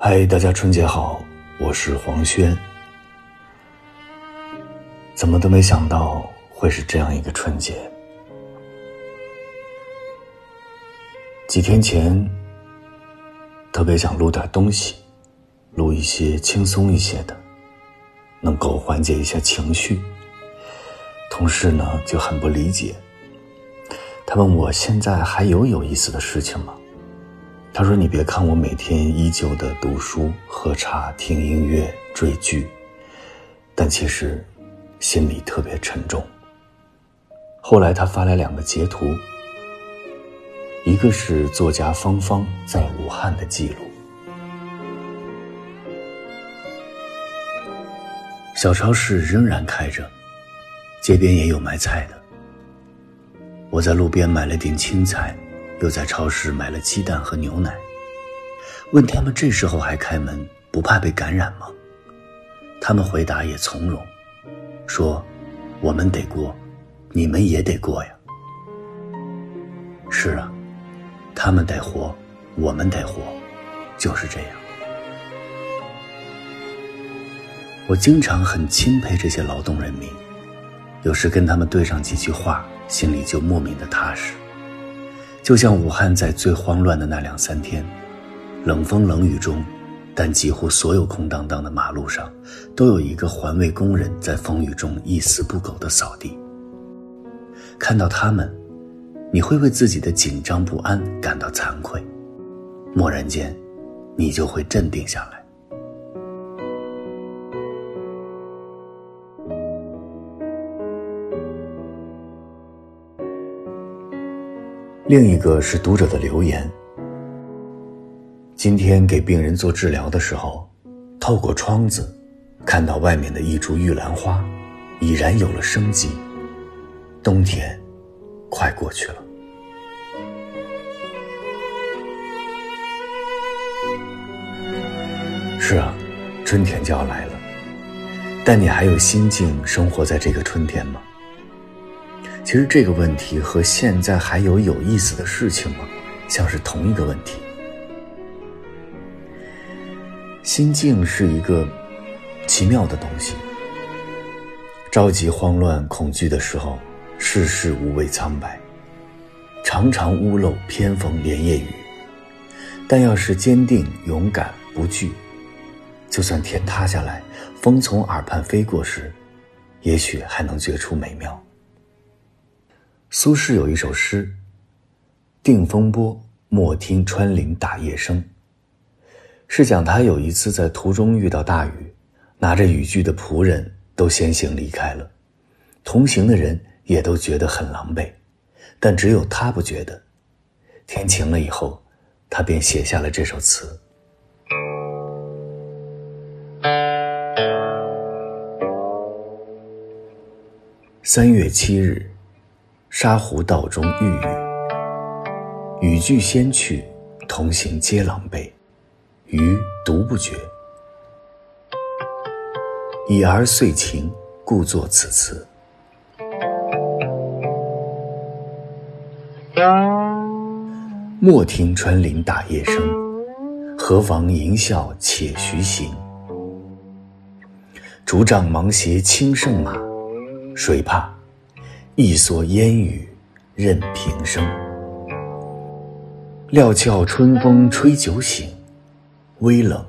嗨，大家春节好，我是黄轩。怎么都没想到会是这样一个春节。几天前，特别想录点东西，录一些轻松一些的，能够缓解一下情绪。同事呢就很不理解，他问我现在还有有意思的事情吗？他说：“你别看我每天依旧的读书、喝茶、听音乐、追剧，但其实心里特别沉重。”后来他发来两个截图，一个是作家芳芳在武汉的记录。小超市仍然开着，街边也有卖菜的。我在路边买了点青菜。又在超市买了鸡蛋和牛奶，问他们这时候还开门，不怕被感染吗？他们回答也从容，说：“我们得过，你们也得过呀。”是啊，他们得活，我们得活，就是这样。我经常很钦佩这些劳动人民，有时跟他们对上几句话，心里就莫名的踏实。就像武汉在最慌乱的那两三天，冷风冷雨中，但几乎所有空荡荡的马路上，都有一个环卫工人在风雨中一丝不苟的扫地。看到他们，你会为自己的紧张不安感到惭愧，蓦然间，你就会镇定下来。另一个是读者的留言。今天给病人做治疗的时候，透过窗子，看到外面的一株玉兰花，已然有了生机。冬天，快过去了。是啊，春天就要来了，但你还有心境生活在这个春天吗？其实这个问题和现在还有有意思的事情吗？像是同一个问题。心境是一个奇妙的东西。着急、慌乱、恐惧的时候，世事无畏苍白，常常屋漏偏逢连夜雨。但要是坚定、勇敢、不惧，就算天塌下来，风从耳畔飞过时，也许还能觉出美妙。苏轼有一首诗：“定风波，莫听穿林打叶声。”是讲他有一次在途中遇到大雨，拿着雨具的仆人都先行离开了，同行的人也都觉得很狼狈，但只有他不觉得。天晴了以后，他便写下了这首词。三月七日。沙湖道中遇雨，雨具先去，同行皆狼狈，余独不觉。已而遂晴，故作此词。莫听穿林打叶声，何妨吟啸且徐行。竹杖芒鞋轻胜马，谁怕？一蓑烟雨任平生。料峭春风吹酒醒，微冷。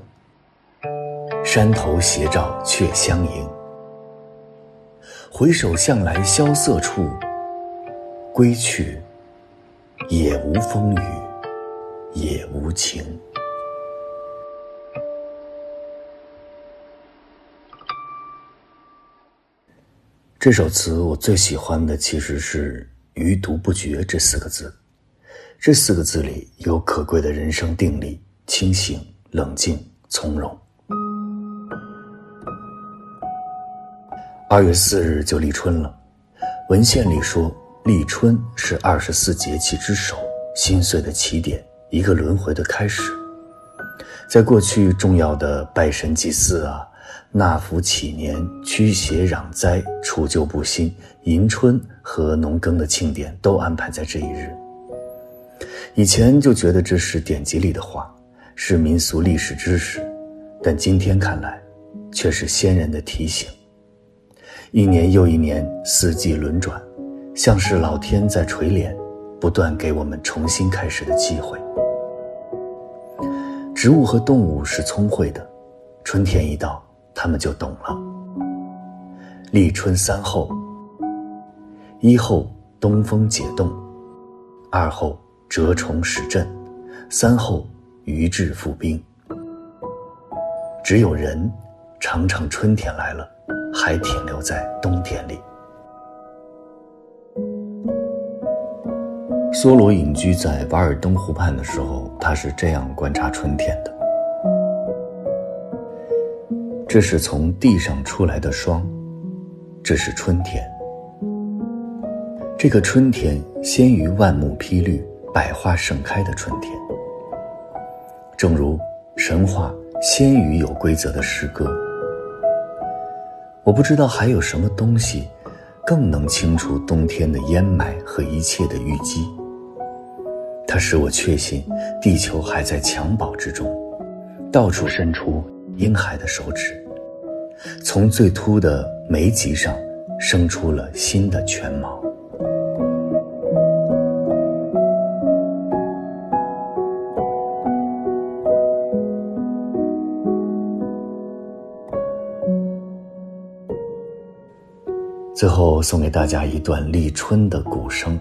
山头斜照却相迎。回首向来萧瑟处，归去，也无风雨也无晴。这首词我最喜欢的其实是“余独不觉”这四个字，这四个字里有可贵的人生定力：清醒、冷静、从容。二月四日就立春了，文献里说立春是二十四节气之首，新岁的起点，一个轮回的开始。在过去重要的拜神祭祀啊。纳福祈年、驱邪攘灾、除旧布新、迎春和农耕的庆典都安排在这一日。以前就觉得这是典籍里的话，是民俗历史知识，但今天看来，却是先人的提醒。一年又一年，四季轮转，像是老天在垂怜，不断给我们重新开始的机会。植物和动物是聪慧的，春天一到，他们就懂了。立春三候：一候东风解冻，二候蛰虫始振，三候鱼至复冰。只有人，常常春天来了，还停留在冬天里。梭罗隐居在瓦尔登湖畔的时候，他是这样观察春天的：这是从地上出来的霜，这是春天。这个春天先于万木披绿、百花盛开的春天，正如神话。先于有规则的诗歌，我不知道还有什么东西，更能清除冬天的阴霾和一切的淤积。它使我确信，地球还在襁褓之中，到处伸出婴孩的手指，从最秃的眉脊上生出了新的全毛。最后送给大家一段立春的鼓声，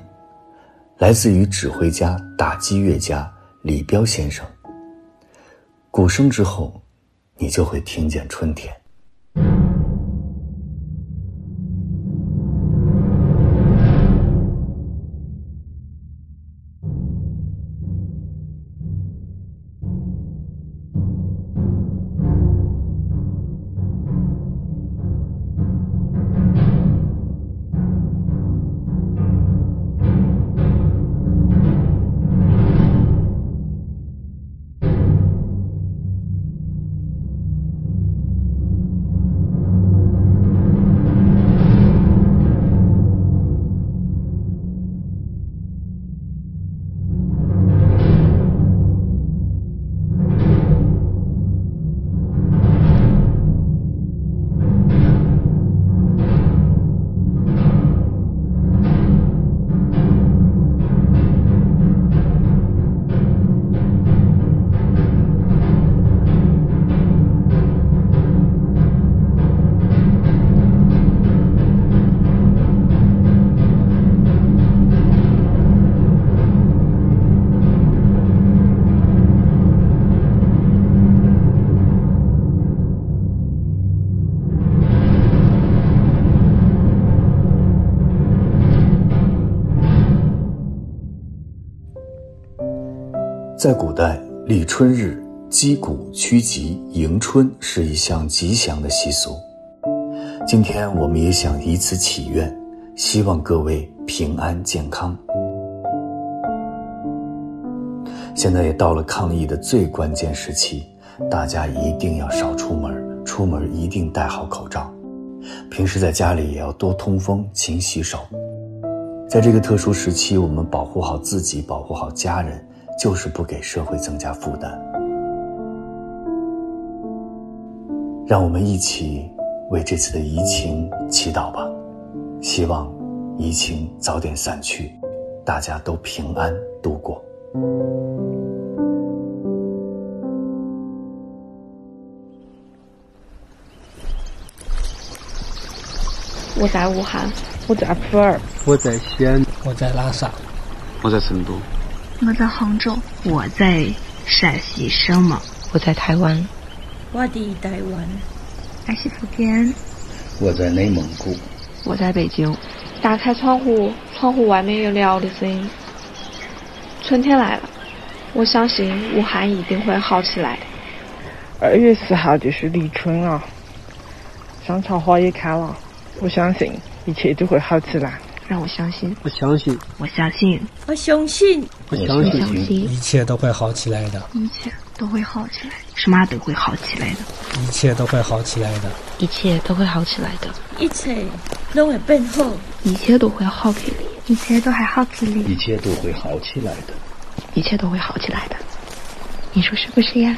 来自于指挥家、打击乐家李彪先生。鼓声之后，你就会听见春天。在古代，立春日击鼓驱吉迎春是一项吉祥的习俗。今天，我们也想以此祈愿，希望各位平安健康。现在也到了抗疫的最关键时期，大家一定要少出门，出门一定戴好口罩。平时在家里也要多通风、勤洗手。在这个特殊时期，我们保护好自己，保护好家人。就是不给社会增加负担，让我们一起为这次的疫情祈祷吧，希望疫情早点散去，大家都平安度过。我在武汉，我在普洱，我在西安，我在拉萨，我在成都。我在杭州，我在陕西省嘛，我在台湾，我在台湾，我是福建，我在内蒙古，我在北京。打开窗户，窗户外面有鸟的声音。春天来了，我相信武汉一定会好起来的。二月四号就是立春了，香草花也开了，我相信一切都会好起来。让我相信，我相信，我相信，我相信，我相信，一切都会好起来的，一切都会好起来，什么都会好起来的，一切都会好起来的，一切都会好起来的，一切都会变好，一切都会好起来，一切都还好起来，一切都会好起来的，一切都会好起来的，你说是不是呀？